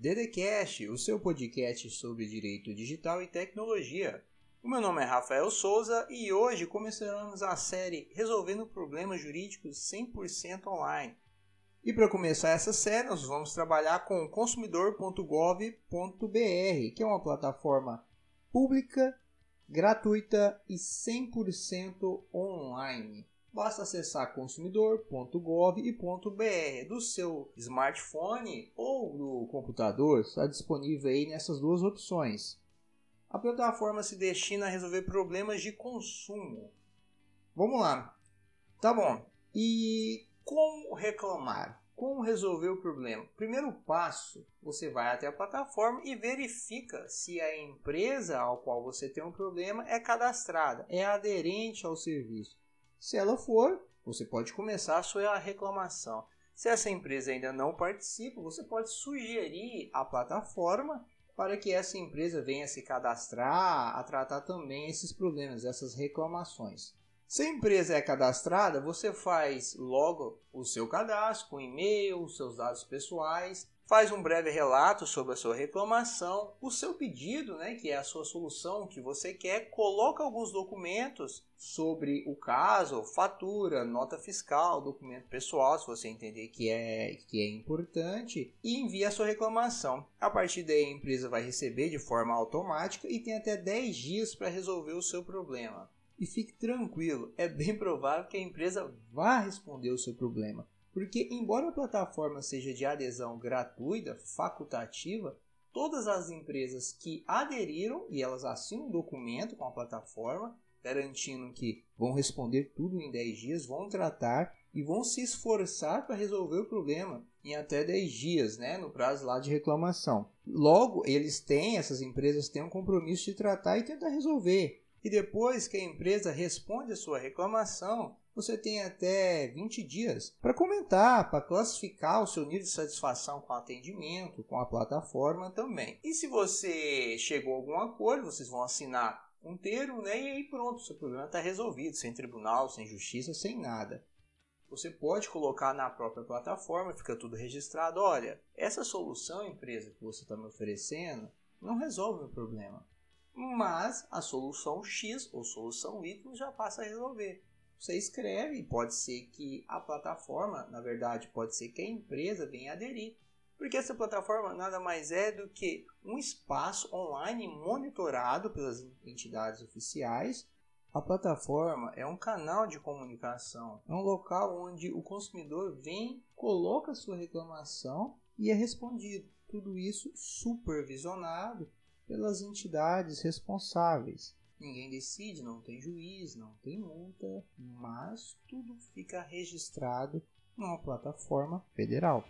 DDCast, o seu podcast sobre direito digital e tecnologia. O meu nome é Rafael Souza e hoje começaremos a série Resolvendo Problemas Jurídicos 100% online. E para começar essa série, nós vamos trabalhar com consumidor.gov.br, que é uma plataforma pública, gratuita e 100% online. Basta acessar consumidor.gov.br do seu smartphone ou do computador, está disponível aí nessas duas opções. A plataforma se destina a resolver problemas de consumo. Vamos lá. Tá bom. E como reclamar? Como resolver o problema? Primeiro passo, você vai até a plataforma e verifica se a empresa ao qual você tem um problema é cadastrada, é aderente ao serviço. Se ela for, você pode começar a sua reclamação. Se essa empresa ainda não participa, você pode sugerir à plataforma para que essa empresa venha se cadastrar a tratar também esses problemas, essas reclamações. Se a empresa é cadastrada, você faz logo o seu cadastro, com e-mail, seus dados pessoais, faz um breve relato sobre a sua reclamação, o seu pedido, né, que é a sua solução que você quer, coloca alguns documentos sobre o caso, fatura, nota fiscal, documento pessoal, se você entender que é, que é importante, e envia a sua reclamação. A partir daí a empresa vai receber de forma automática e tem até 10 dias para resolver o seu problema. E fique tranquilo, é bem provável que a empresa vá responder o seu problema. Porque, embora a plataforma seja de adesão gratuita, facultativa, todas as empresas que aderiram e elas assinam um documento com a plataforma, garantindo que vão responder tudo em 10 dias, vão tratar e vão se esforçar para resolver o problema em até 10 dias, né, no prazo lá de reclamação. Logo, eles têm, essas empresas têm um compromisso de tratar e tentar resolver. E depois que a empresa responde a sua reclamação, você tem até 20 dias para comentar, para classificar o seu nível de satisfação com o atendimento, com a plataforma também. E se você chegou a algum acordo, vocês vão assinar um termo, né? E aí pronto, seu problema está resolvido, sem tribunal, sem justiça, sem nada. Você pode colocar na própria plataforma, fica tudo registrado. Olha, essa solução, empresa, que você está me oferecendo, não resolve o problema. Mas a solução X ou solução Y já passa a resolver. Você escreve, pode ser que a plataforma, na verdade, pode ser que a empresa venha aderir. Porque essa plataforma nada mais é do que um espaço online monitorado pelas entidades oficiais. A plataforma é um canal de comunicação, é um local onde o consumidor vem, coloca sua reclamação e é respondido. Tudo isso supervisionado pelas entidades responsáveis. Ninguém decide, não tem juiz, não tem multa, mas tudo fica registrado numa plataforma federal.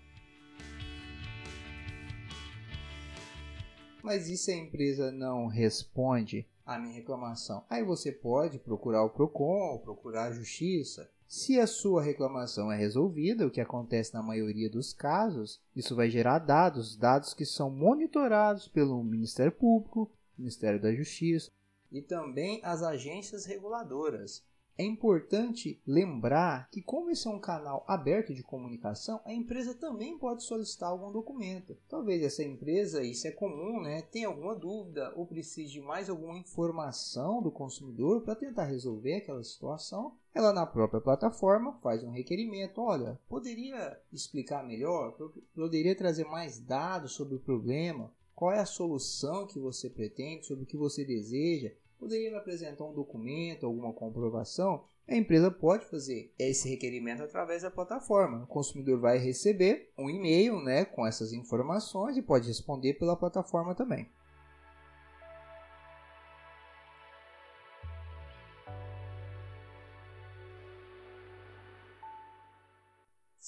Mas e se a empresa não responde à minha reclamação? Aí você pode procurar o PROCON procurar a justiça. Se a sua reclamação é resolvida, o que acontece na maioria dos casos, isso vai gerar dados, dados que são monitorados pelo Ministério Público, Ministério da Justiça, e também as agências reguladoras. É importante lembrar que, como esse é um canal aberto de comunicação, a empresa também pode solicitar algum documento. Talvez essa empresa, isso é comum, né, tenha alguma dúvida ou precise de mais alguma informação do consumidor para tentar resolver aquela situação. Ela, na própria plataforma, faz um requerimento: olha, poderia explicar melhor? Poderia trazer mais dados sobre o problema? Qual é a solução que você pretende, sobre o que você deseja, poderia me apresentar um documento, alguma comprovação, a empresa pode fazer esse requerimento através da plataforma. O consumidor vai receber um e-mail né, com essas informações e pode responder pela plataforma também.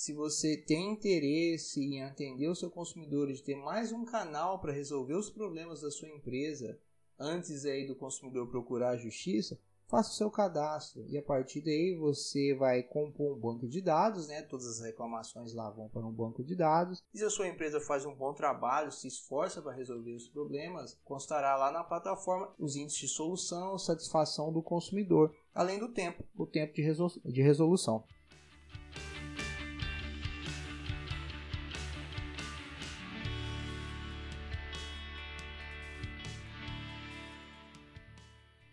Se você tem interesse em atender o seu consumidor, de ter mais um canal para resolver os problemas da sua empresa, antes aí do consumidor procurar a justiça, faça o seu cadastro e a partir daí você vai compor um banco de dados, né? Todas as reclamações lá vão para um banco de dados. E se a sua empresa faz um bom trabalho, se esforça para resolver os problemas, constará lá na plataforma os índices de solução, satisfação do consumidor, além do tempo, o tempo de resolução.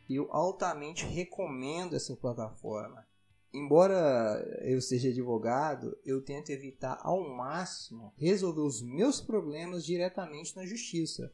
Eu altamente recomendo essa plataforma. Embora eu seja advogado, eu tento evitar ao máximo resolver os meus problemas diretamente na justiça.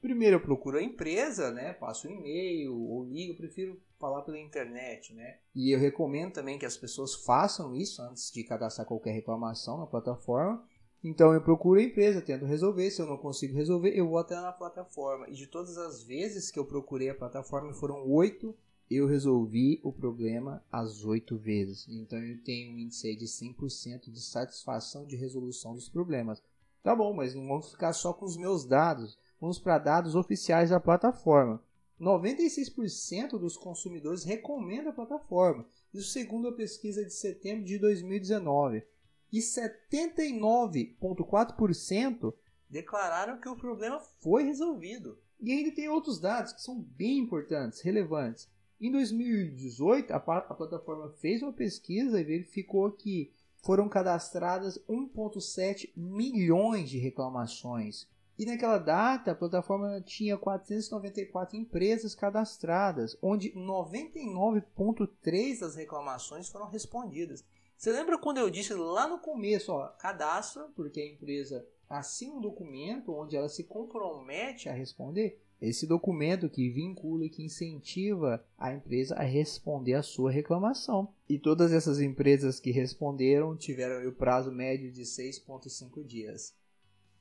Primeiro eu procuro a empresa, né? Passo um e-mail ou ligo, prefiro falar pela internet, né? E eu recomendo também que as pessoas façam isso antes de cadastrar qualquer reclamação na plataforma. Então eu procuro a empresa, tento resolver. Se eu não consigo resolver, eu vou até na plataforma. E de todas as vezes que eu procurei a plataforma, foram oito, eu resolvi o problema as oito vezes. Então eu tenho um índice de 100% de satisfação de resolução dos problemas. Tá bom, mas não vamos ficar só com os meus dados Vamos para dados oficiais da plataforma. 96% dos consumidores recomendam a plataforma, isso segundo a pesquisa de setembro de 2019. E 79,4% declararam que o problema foi resolvido. E ainda tem outros dados que são bem importantes, relevantes. Em 2018, a, a plataforma fez uma pesquisa e verificou que foram cadastradas 1,7 milhões de reclamações e naquela data, a plataforma tinha 494 empresas cadastradas, onde 99,3% das reclamações foram respondidas. Você lembra quando eu disse lá no começo, ó, cadastra, porque a empresa assina um documento onde ela se compromete a responder? Esse documento que vincula e que incentiva a empresa a responder a sua reclamação. E todas essas empresas que responderam tiveram o prazo médio de 6,5 dias.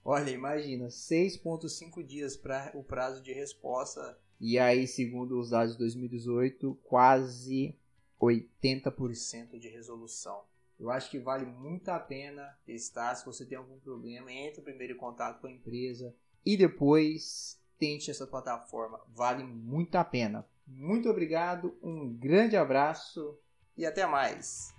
Olha, imagina, 6.5 dias para o prazo de resposta. E aí, segundo os dados de 2018, quase 80% de resolução. Eu acho que vale muito a pena testar. Se você tem algum problema, entre primeiro em contato com a empresa e depois tente essa plataforma. Vale muito a pena. Muito obrigado, um grande abraço e até mais.